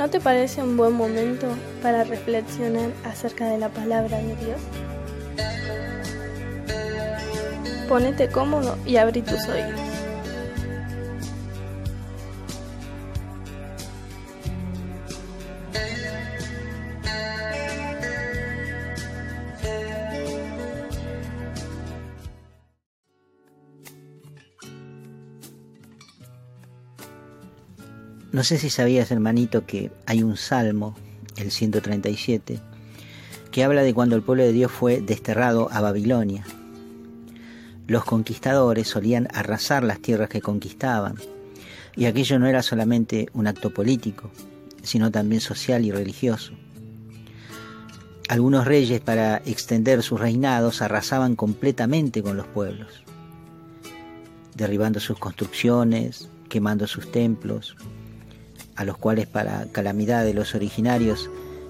¿No te parece un buen momento para reflexionar acerca de la palabra de Dios? Ponete cómodo y abrí tus oídos. No sé si sabías, hermanito, que hay un salmo, el 137, que habla de cuando el pueblo de Dios fue desterrado a Babilonia. Los conquistadores solían arrasar las tierras que conquistaban, y aquello no era solamente un acto político, sino también social y religioso. Algunos reyes para extender sus reinados arrasaban completamente con los pueblos, derribando sus construcciones, quemando sus templos, a los cuales para calamidad de los originarios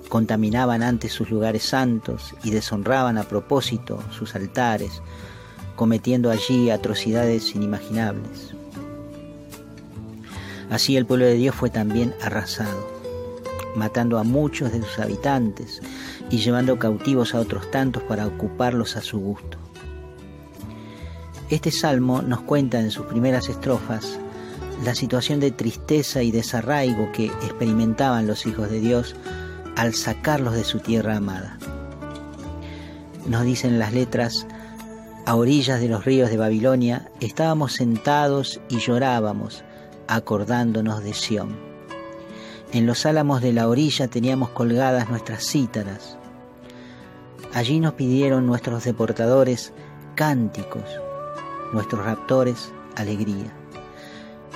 contaminaban antes sus lugares santos y deshonraban a propósito sus altares, cometiendo allí atrocidades inimaginables. Así el pueblo de Dios fue también arrasado, matando a muchos de sus habitantes y llevando cautivos a otros tantos para ocuparlos a su gusto. Este salmo nos cuenta en sus primeras estrofas la situación de tristeza y desarraigo que experimentaban los hijos de Dios al sacarlos de su tierra amada. Nos dicen las letras, a orillas de los ríos de Babilonia estábamos sentados y llorábamos, acordándonos de Sión. En los álamos de la orilla teníamos colgadas nuestras cítaras. Allí nos pidieron nuestros deportadores cánticos, nuestros raptores alegría.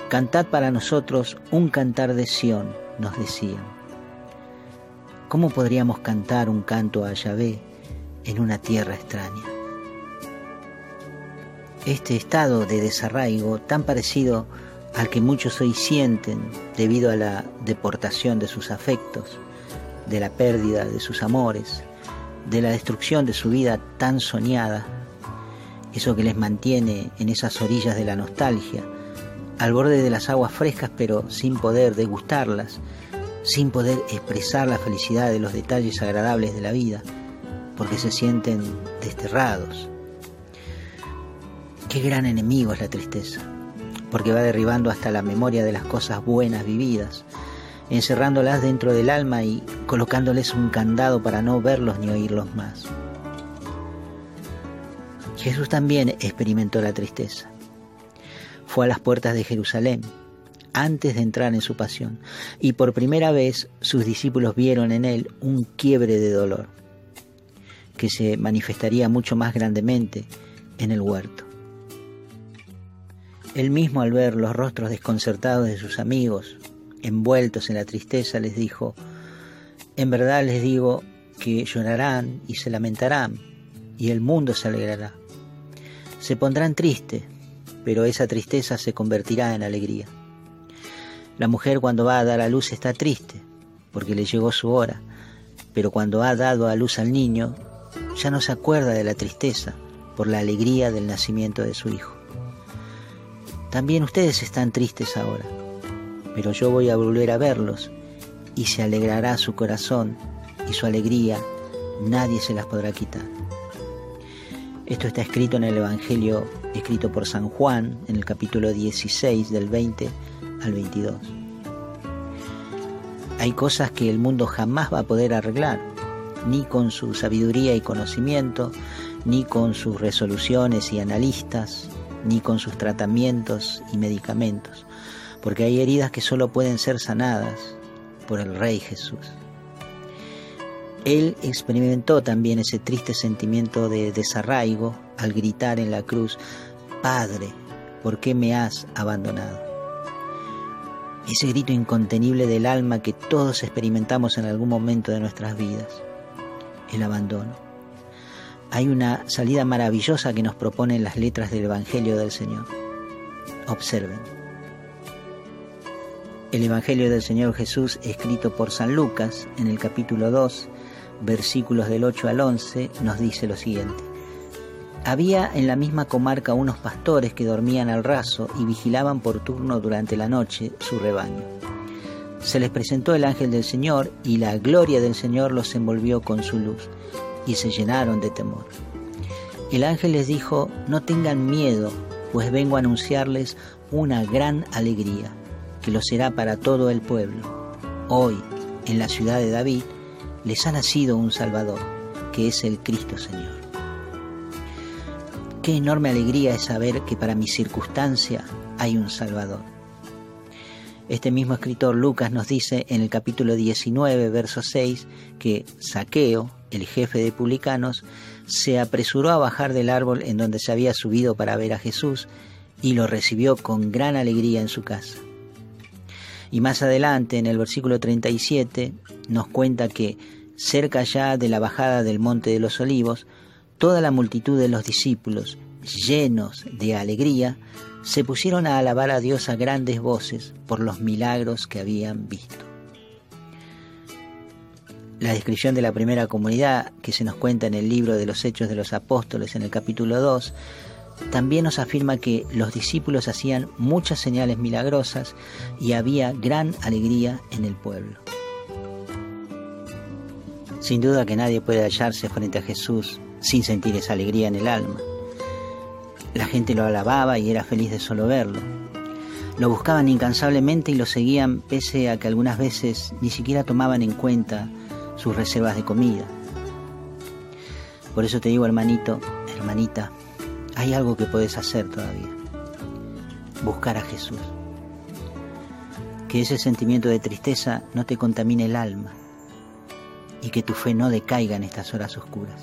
Cantad para nosotros un cantar de Sión, nos decían. ¿Cómo podríamos cantar un canto a Yahvé en una tierra extraña? Este estado de desarraigo, tan parecido al que muchos hoy sienten debido a la deportación de sus afectos, de la pérdida de sus amores, de la destrucción de su vida tan soñada, eso que les mantiene en esas orillas de la nostalgia, al borde de las aguas frescas pero sin poder degustarlas, sin poder expresar la felicidad de los detalles agradables de la vida, porque se sienten desterrados. Qué gran enemigo es la tristeza, porque va derribando hasta la memoria de las cosas buenas vividas, encerrándolas dentro del alma y colocándoles un candado para no verlos ni oírlos más. Jesús también experimentó la tristeza fue a las puertas de Jerusalén antes de entrar en su pasión, y por primera vez sus discípulos vieron en él un quiebre de dolor, que se manifestaría mucho más grandemente en el huerto. Él mismo al ver los rostros desconcertados de sus amigos, envueltos en la tristeza, les dijo, en verdad les digo que llorarán y se lamentarán, y el mundo se alegrará. Se pondrán tristes, pero esa tristeza se convertirá en alegría. La mujer cuando va a dar a luz está triste, porque le llegó su hora, pero cuando ha dado a luz al niño, ya no se acuerda de la tristeza por la alegría del nacimiento de su hijo. También ustedes están tristes ahora, pero yo voy a volver a verlos y se alegrará su corazón y su alegría nadie se las podrá quitar. Esto está escrito en el Evangelio escrito por San Juan en el capítulo 16 del 20 al 22. Hay cosas que el mundo jamás va a poder arreglar, ni con su sabiduría y conocimiento, ni con sus resoluciones y analistas, ni con sus tratamientos y medicamentos, porque hay heridas que solo pueden ser sanadas por el Rey Jesús. Él experimentó también ese triste sentimiento de desarraigo al gritar en la cruz, Padre, ¿por qué me has abandonado? Ese grito incontenible del alma que todos experimentamos en algún momento de nuestras vidas, el abandono. Hay una salida maravillosa que nos proponen las letras del Evangelio del Señor. Observen. El Evangelio del Señor Jesús, escrito por San Lucas en el capítulo 2, versículos del 8 al 11, nos dice lo siguiente. Había en la misma comarca unos pastores que dormían al raso y vigilaban por turno durante la noche su rebaño. se les presentó el ángel del Señor y la gloria del Señor los envolvió con su luz y se llenaron de temor. El ángel les dijo, no tengan miedo, pues vengo a anunciarles una gran alegría, que lo será para todo el pueblo. Hoy, en la ciudad de David, les ha nacido un Salvador, que es el Cristo Señor. Qué enorme alegría es saber que para mi circunstancia hay un Salvador. Este mismo escritor Lucas nos dice en el capítulo 19, verso 6, que Saqueo, el jefe de publicanos, se apresuró a bajar del árbol en donde se había subido para ver a Jesús y lo recibió con gran alegría en su casa. Y más adelante, en el versículo 37, nos cuenta que cerca ya de la bajada del monte de los olivos, toda la multitud de los discípulos, llenos de alegría, se pusieron a alabar a Dios a grandes voces por los milagros que habían visto. La descripción de la primera comunidad que se nos cuenta en el libro de los Hechos de los Apóstoles en el capítulo 2 también nos afirma que los discípulos hacían muchas señales milagrosas y había gran alegría en el pueblo. Sin duda que nadie puede hallarse frente a Jesús sin sentir esa alegría en el alma. La gente lo alababa y era feliz de solo verlo. Lo buscaban incansablemente y lo seguían pese a que algunas veces ni siquiera tomaban en cuenta sus reservas de comida. Por eso te digo, hermanito, hermanita, hay algo que puedes hacer todavía. Buscar a Jesús. Que ese sentimiento de tristeza no te contamine el alma y que tu fe no decaiga en estas horas oscuras.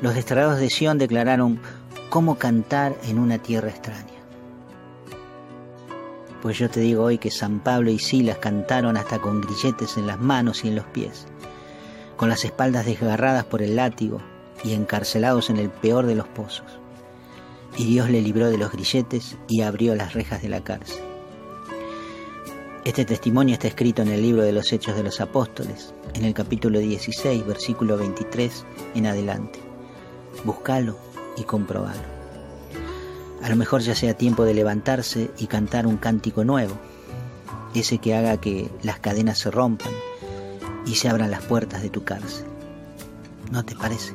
Los desterrados de Sión declararon cómo cantar en una tierra extraña. Pues yo te digo hoy que San Pablo y Silas cantaron hasta con grilletes en las manos y en los pies, con las espaldas desgarradas por el látigo y encarcelados en el peor de los pozos. Y Dios le libró de los grilletes y abrió las rejas de la cárcel. Este testimonio está escrito en el libro de los Hechos de los Apóstoles, en el capítulo 16, versículo 23 en adelante. Búscalo y comprobalo. A lo mejor ya sea tiempo de levantarse y cantar un cántico nuevo, ese que haga que las cadenas se rompan y se abran las puertas de tu cárcel. ¿No te parece?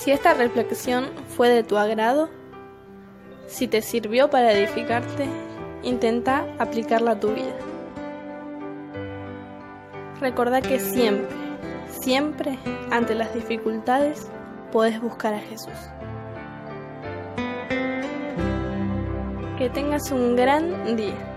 Si esta reflexión fue de tu agrado, si te sirvió para edificarte, intenta aplicarla a tu vida. Recordá que siempre, siempre ante las dificultades puedes buscar a Jesús. Que tengas un gran día.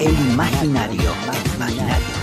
El imaginario, el imaginario.